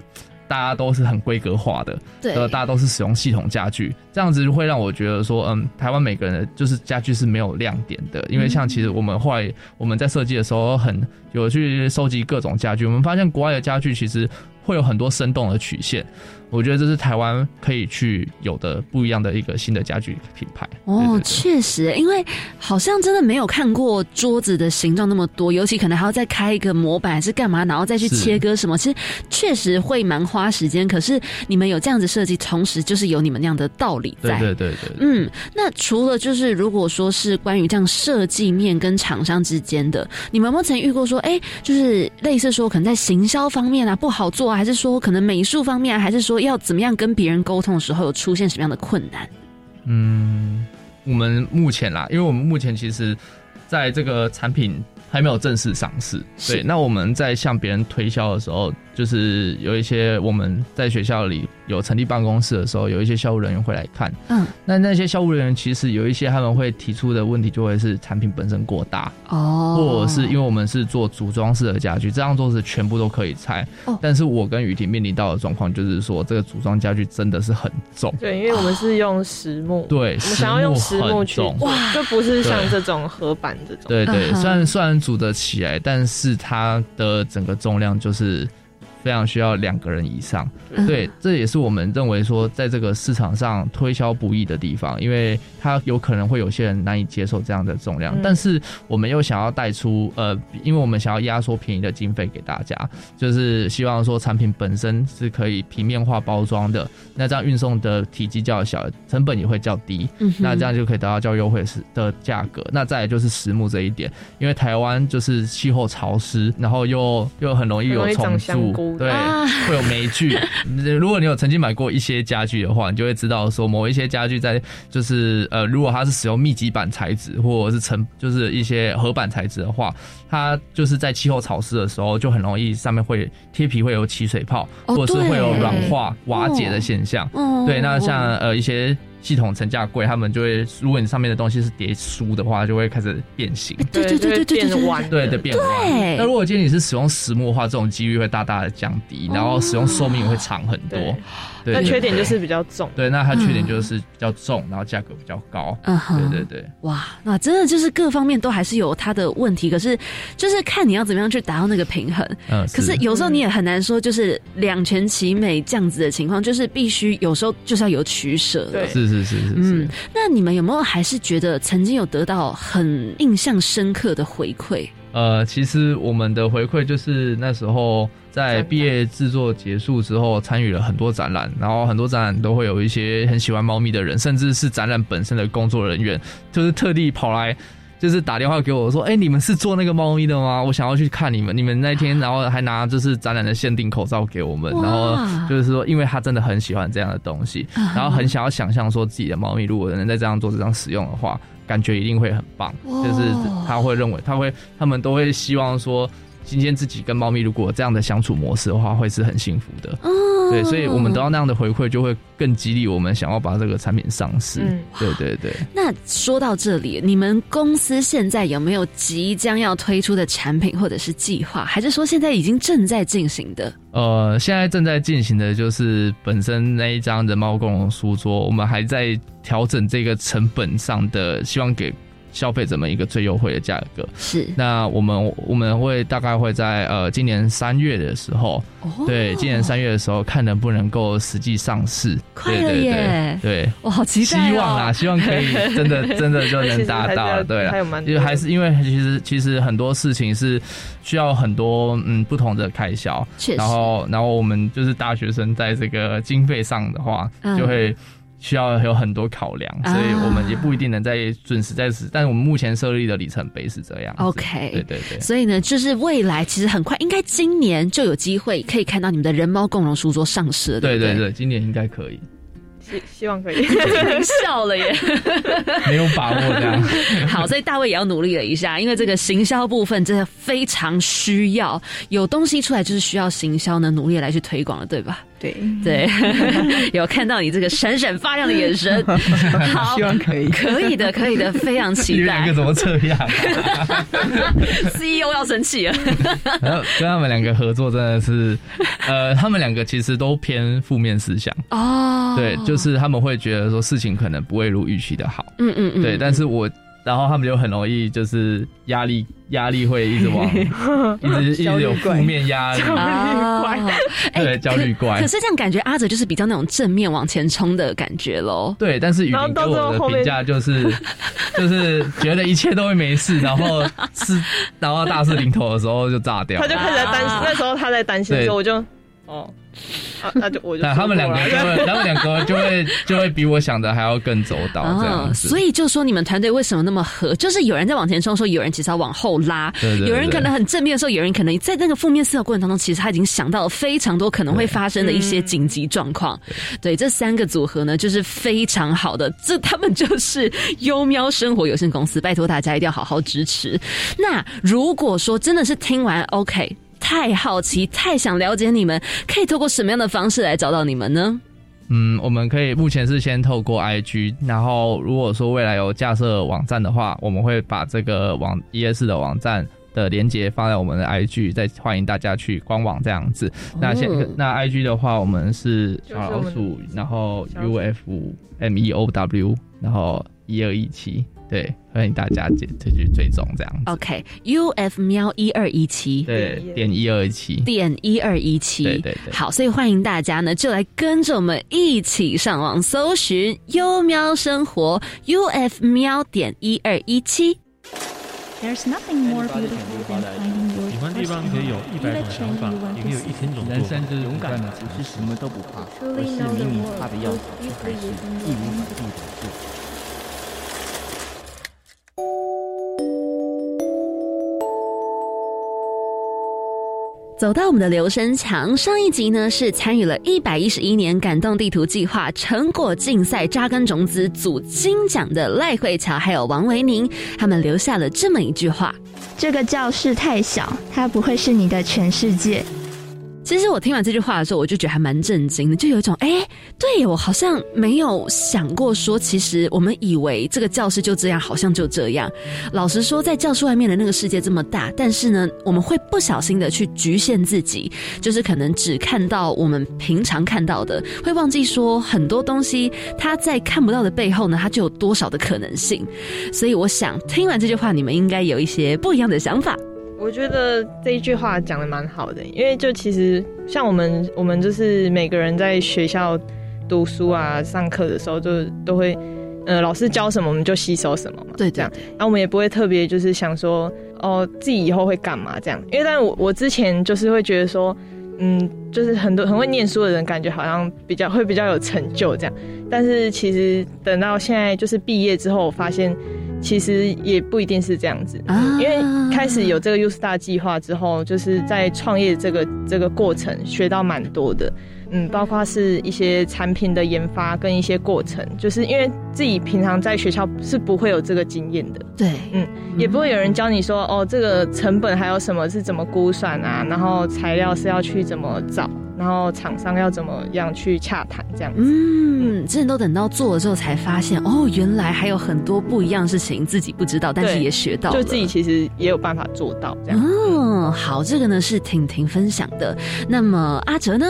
大家都是很规格化的，对。呃，大家都是使用系统家具，这样子会让我觉得说，嗯，台湾每个人的就是家具是没有亮点的，因为像其实我们后来我们在设计的时候很有去收集各种家具，我们发现国外的家具其实会有很多生动的曲线，我觉得这是台湾可以去有的不一样的一个新的家具品牌。哦，确实，因为好像真的没有看过桌子的形状那么多，尤其可能还要再开一个模板还是干嘛，然后再去切割什么，其实确实会蛮花时间。可是你们有这样子设计，同时就是有你们那样的道理在。对对对对，嗯，那除了就是如果说是关于这样设计面跟厂商之间的，你们有没有曾遇过说，哎、就是类似说可能在行销方面啊不好做啊，还是说可能美术方面啊，还是说要怎么样跟别人沟通的时候有出现什么样的困难？嗯，我们目前啦，因为我们目前其实在这个产品还没有正式上市，对。那我们在向别人推销的时候，就是有一些我们在学校里有成立办公室的时候，有一些销务人员会来看。嗯，那那些销务人员其实有一些他们会提出的问题，就会是产品本身过大，哦或者是因为我们是做组装式的家具，这张桌子全部都可以拆。哦但是我跟雨婷面临到的状况就是说，这个组装家具真的是很重。对，因为我们是用实木，对我们想要用实木去实木很重做，就不是像对这种合板这种。对对，虽然虽然组得起来，但是它的整个重量就是非常需要两个人以上。嗯。对，这也是我们认为说在这个市场上推销不易的地方，因为它有可能会有些人难以接受这样的重量，嗯。但是我们又想要带出呃，因为我们想要压缩便宜的经费给大家，就是希望说产品本身是可以平面化包装的，那这样运送的体积较小，成本也会较低，嗯那这样就可以得到较优惠的价格。那再来就是实木这一点，因为台湾就是气候潮湿，然后又又很容易有虫蛀对，啊会有霉菌。如果你有曾经买过一些家具的话，你就会知道说某一些家具在就是呃，如果它是使用密集板材质或者是成就是一些合板材质的话，它就是在气候潮湿的时候就很容易上面会贴皮会有起水泡，哦或者是会有对软化瓦解的现象。哦对，那像呃一些。系统层架柜，他们就会，如果你上面的东西是叠书的话，就会开始变形。对对对对对对对，弯对的，变弯。对那如果今天你是使用实木的话，这种几率会大大的降低，然后使用寿命会长很多。对，那缺点就是比较重。对，那它缺点就是比较重，然后价格比较高。嗯哼对对对。哇，那真的就是各方面都还是有它的问题，可是就是看你要怎么样去达到那个平衡。嗯，可是有时候你也很难说，就是两全其美这样子的情况，就是必须有时候就是要有取舍对。是是是是嗯，那你们有没有还是觉得曾经有得到很印象深刻的回馈？呃，其实我们的回馈就是那时候在毕业制作结束之后，参与了很多展览，然后很多展览都会有一些很喜欢猫咪的人，甚至是展览本身的工作人员，就是特地跑来。就是打电话给我说，哎、你们是做那个猫咪的吗？我想要去看你们。你们那天，然后还拿就是展览的限定口罩给我们，然后就是说，因为他真的很喜欢这样的东西，嗯然后很想要想象说自己的猫咪如果能在这样桌子上使用的话，感觉一定会很棒。就是他会认为，他会，他们都会希望说，今天自己跟猫咪如果这样的相处模式的话，会是很幸福的。哦，对，所以我们得到那样的回馈，就会更激励我们想要把这个产品上市。嗯对对对。那说到这里，你们公司现在有没有即将要推出的产品或者是计划，还是说现在已经正在进行的？呃，现在正在进行的就是本身那一张人猫共融书桌，我们还在调整这个成本上的，希望给消费者们一个最优惠的价格。是，那我们我们会大概会在呃今年三月的时候，哦。对，今年三月的时候看能不能够实际上市。快了对对耶。对，对我好期待哦。希望啊，希望可以真的 真的就能达到，对啊还有蛮，多。因为还是因为其实其实很多事情是需要很多嗯不同的开销。然后然后我们就是大学生在这个经费上的话，嗯。就会。需要有很多考量，啊所以我们也不一定能在准时在此，但是我们目前设立的里程碑是这样。OK 对对对。所以呢，就是未来其实很快，应该今年就有机会可以看到你们的人猫共荣书桌上市对对对对，今年应该可以，希希望可以。笑了耶。没有把握这样。好，所以大卫也要努力了一下，因为这个行销部分真的非常需要有东西出来，就是需要行销呢，努力来去推广了，对吧？对对，有看到你这个闪闪发亮的眼神，好，希望可以可以的，可以的，非常期待们两个。怎么这样、CEO E 要生气了，然后跟他们两个合作真的是，呃，他们两个其实都偏负面思想。哦对，就是他们会觉得说事情可能不会如预期的好。嗯嗯嗯对，但是我。然后他们就很容易就是压力，压力会一直往，一直一直有负面压力，焦虑怪，对，焦虑怪可。是这样感觉阿哲就是比较那种正面往前冲的感觉喽。对，但是雨林给我的评价就是，就是觉得一切都会没事，然后是，然后大事临头的时候就炸掉。他就开始在担心，啊那时候他在担心的时候，我就哦，啊，那就我就那他们两个就会，他们两个就会 就会比我想的还要更周到这样子。啊所以就说你们团队为什么那么合？就是有人在往前冲的时候，有人其实要往后拉。对对对有人可能很正面的时候，有人可能在那个负面思考过程当中，其实他已经想到了非常多可能会发生的一些紧急状况。对，这三个组合呢，就是非常好的。这他们就是优喵生活有限公司，拜托大家一定要好好支持。那如果说真的是听完 OK。太好奇，太想了解你们，可以透过什么样的方式来找到你们呢？嗯，我们可以目前是先透过 IG，然后如果说未来有架设网站的话，我们会把这个网 ES 的网站的连接放在我们的 IG，再欢迎大家去官网这样子。那现哦那 IG 的话，我们是小老鼠，然后小老鼠 UF M E O W，然后一二一七，对，欢迎大家解去追踪这样子。OK，U、F 喵一二一七，对，点一二一七。点一二一七，对对对好，所以欢迎大家呢，就来跟着我们一起上网搜寻优喵生活 U F 喵点一二一七。There's nothing more beautiful than finding your 喜欢地方可以有一百种想法，也可以有一千种做法。勇敢的不是什么都不怕，而是明明怕的要死，却还是义无反顾的做。走到我们的刘生强，上一集呢是参与了一百一十一年感动地图计划成果竞赛扎根种子组金奖的赖慧乔还有王维宁，他们留下了这么一句话：这个教室太小，它不会是你的全世界。其实我听完这句话的时候，我就觉得还蛮震惊的，就有一种哎，对我好像没有想过说，其实我们以为这个教室就这样，好像就这样。老实说，在教室外面的那个世界这么大，但是呢，我们会不小心的去局限自己，就是可能只看到我们平常看到的，会忘记说很多东西它在看不到的背后呢，它就有多少的可能性。所以我想听完这句话，你们应该有一些不一样的想法。我觉得这一句话讲的蛮好的，因为就其实像我们，我们就是每个人在学校读书啊、上课的时候，就都会，呃，老师教什么我们就吸收什么嘛，对这样。然后我们也不会特别就是想说，哦，自己以后会干嘛这样。因为但我我之前就是会觉得说，嗯，就是很多很会念书的人，感觉好像比较会比较有成就这样。但是其实等到现在就是毕业之后，我发现。其实也不一定是这样子，啊。因为开始有这个 U Star 计划之后，就是在创业这个这个过程学到蛮多的，嗯，包括是一些产品的研发跟一些过程，就是因为自己平常在学校是不会有这个经验的，对，嗯，也不会有人教你说哦，这个成本还有什么是怎么估算啊，然后材料是要去怎么找。然后厂商要怎么样去洽谈这样子？嗯，真的都等到做了之后才发现，哦，原来还有很多不一样的事情自己不知道，但是也学到，就自己其实也有办法做到这样。嗯，好，这个呢是婷婷分享的。那么阿哲呢？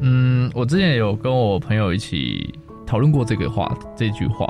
嗯，我之前有跟我朋友一起讨论过这个话，这句话。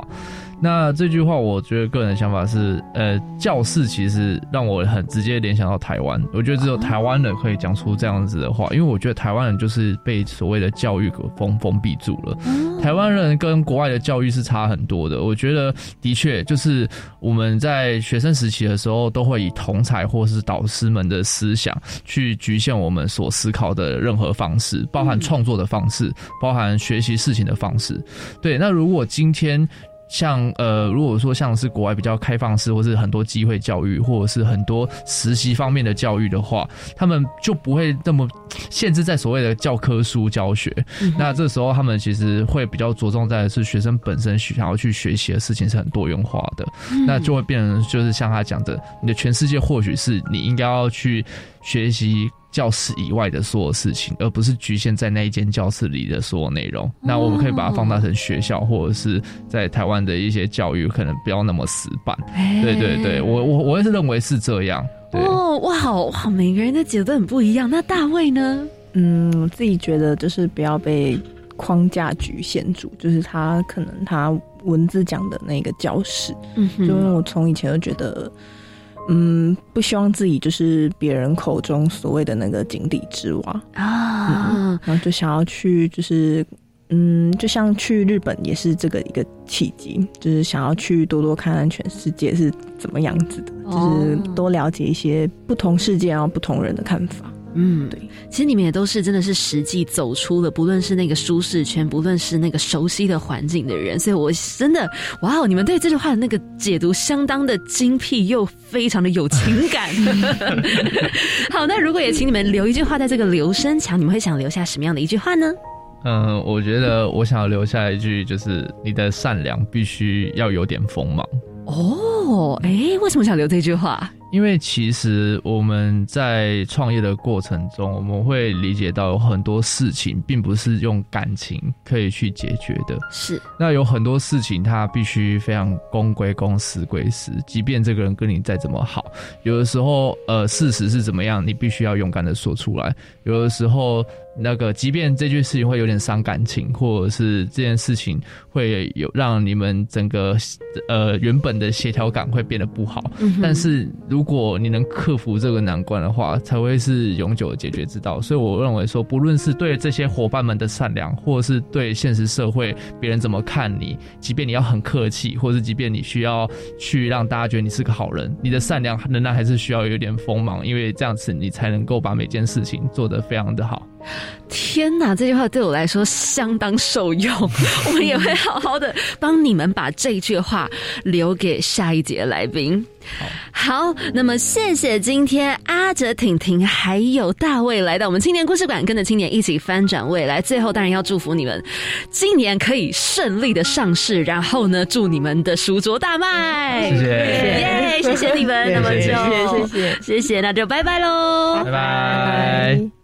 那这句话，我觉得个人的想法是，呃，教室其实让我很直接联想到台湾。我觉得只有台湾人可以讲出这样子的话，因为我觉得台湾人就是被所谓的教育给封封闭住了。台湾人跟国外的教育是差很多的。我觉得的确就是我们在学生时期的时候，都会以同才或是导师们的思想去局限我们所思考的任何方式，包含创作的方式，包含学习事情的方式。对，那如果今天。像呃，如果说像是国外比较开放式，或是很多机会教育，或者是很多实习方面的教育的话，他们就不会那么限制在所谓的教科书教学。那这时候他们其实会比较着重在是学生本身想要去学习的事情是很多元化的，那就会变成就是像他讲的，你的全世界或许是你应该要去学习。教室以外的所有事情，而不是局限在那一间教室里的所有内容。那我们可以把它放大成学校，或者是在台湾的一些教育，可能不要那么死板。对对对，我我我也是认为是这样。哦，哇，好哇，每个人的解读很不一样。那大卫呢？嗯，自己觉得就是不要被框架局限住，就是他可能他文字讲的那个教室，嗯，就因为我从以前就觉得。嗯，不希望自己就是别人口中所谓的那个井底之蛙。啊，然后就想要去，就是嗯，就像去日本也是这个一个契机，就是想要去多多看看全世界是怎么样子的，就是多了解一些不同世界然后不同人的看法。嗯，对，其实你们也都是真的是实际走出了，不论是那个舒适圈，不论是那个熟悉的环境的人，所以我真的，哇哦，你们对这句话的那个解读相当的精辟，又非常的有情感。好，那如果也请你们留一句话在这个留声墙，你们会想留下什么样的一句话呢？嗯，我觉得我想要留下一句，就是你的善良必须要有点锋芒。哦，哎，为什么想留这句话？因为其实我们在创业的过程中，我们会理解到有很多事情并不是用感情可以去解决的。是，那有很多事情它必须非常公归公，私归私。即便这个人跟你再怎么好，有的时候，呃，事实是怎么样，你必须要勇敢的说出来。有的时候，那个即便这件事情会有点伤感情，或者是这件事情会有让你们整个呃原本的协调感会变得不好，但是。如如果你能克服这个难关的话，才会是永久的解决之道。所以我认为说，不论是对这些伙伴们的善良，或者是对现实社会别人怎么看你，即便你要很客气，或是即便你需要去让大家觉得你是个好人，你的善良仍然还是需要有点锋芒，因为这样子你才能够把每件事情做得非常的好。天哪，这句话对我来说相当受用，我们也会好好的帮你们把这句话留给下一节来宾。好，那么谢谢今天阿哲、婷婷还有大卫来到我们青年故事馆，跟着青年一起翻转未来。最后当然要祝福你们，今年可以顺利的上市，然后呢，祝你们的书桌大卖。谢谢，耶，谢谢你们，那么就谢谢，谢谢，那就拜拜喽，拜拜。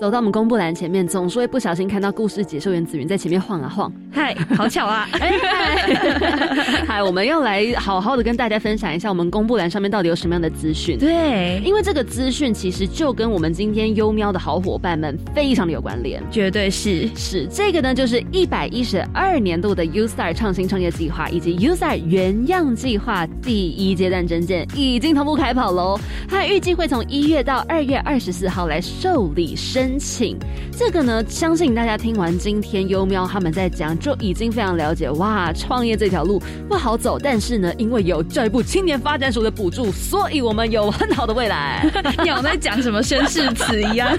走到我们公布栏前面，总是会不小心看到故事解说员紫云在前面晃啊晃。嗨，好巧啊！嗨，我们要来好好的跟大家分享一下，我们公布栏上面到底有什么样的资讯。对，因为这个资讯其实就跟我们今天优喵的好伙伴们非常的有关联，绝对是是这个呢，就是一百一十二年度的 U Star 创新创业计划以及 U Star 原样计划第一阶段证件已经同步开跑喽。它预计会从一月到二月二十四号来受理申。申请。这个呢，相信大家听完今天优喵他们在讲，就已经非常了解。哇，创业这条路不好走，但是呢，因为有教育部青年发展署的补助，所以我们有很好的未来。鸟在讲什么宣誓词一样，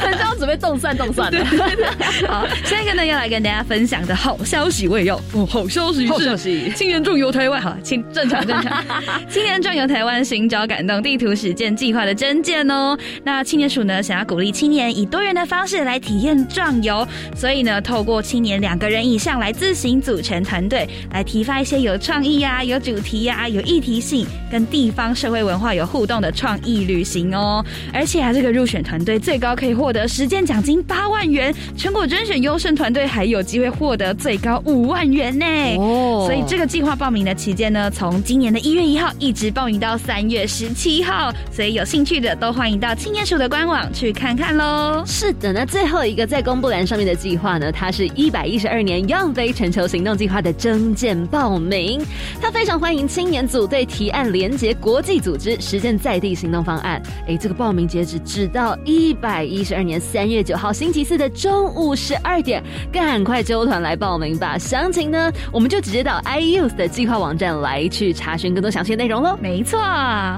很像要准备动算动算 的。好，下一个呢要来跟大家分享的好消息，我也要哦。好消息是青年壮游台湾，好，请正常正常。青年壮游台湾寻找感动地图实践计划的真见哦。那青年署呢想要鼓励青年以多元的方式来体验壮游，所以呢透过青年两个人以上来自行组成团队，来提发一些有创意呀、有主题呀、有议题性、跟地方社会文化有互动的创意旅行哦。而且啊，这个入选团队最高可以获得实践奖金八万元，全国甄选优胜团队还有机会获得最高五万元呢。哦，所以这个计划报名的期间呢，从今年的一月一号一直报名到三月十七号，所以有兴趣的都欢迎到青年署的官网去看看喽。是的，那最后一个在公布栏上面的计划呢，它是一百一十二年样飞全球行动计划的征件报名，它非常欢迎青年组队提案，连接国际组织，实践在地行动方案。哎，这个报名截止只到一百一十二年三月九号星期四的中午十二点，赶快揪团来报名吧！详情呢，我们就直接到 iUse 的计划网站来去查询更多详细内容喽。没错，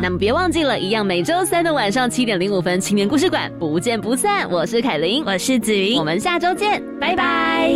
那么别忘记了，一样每周三的晚上七点零五分，青年故事馆不见不散。我是凯琳，我是子云，我们下周见，拜拜。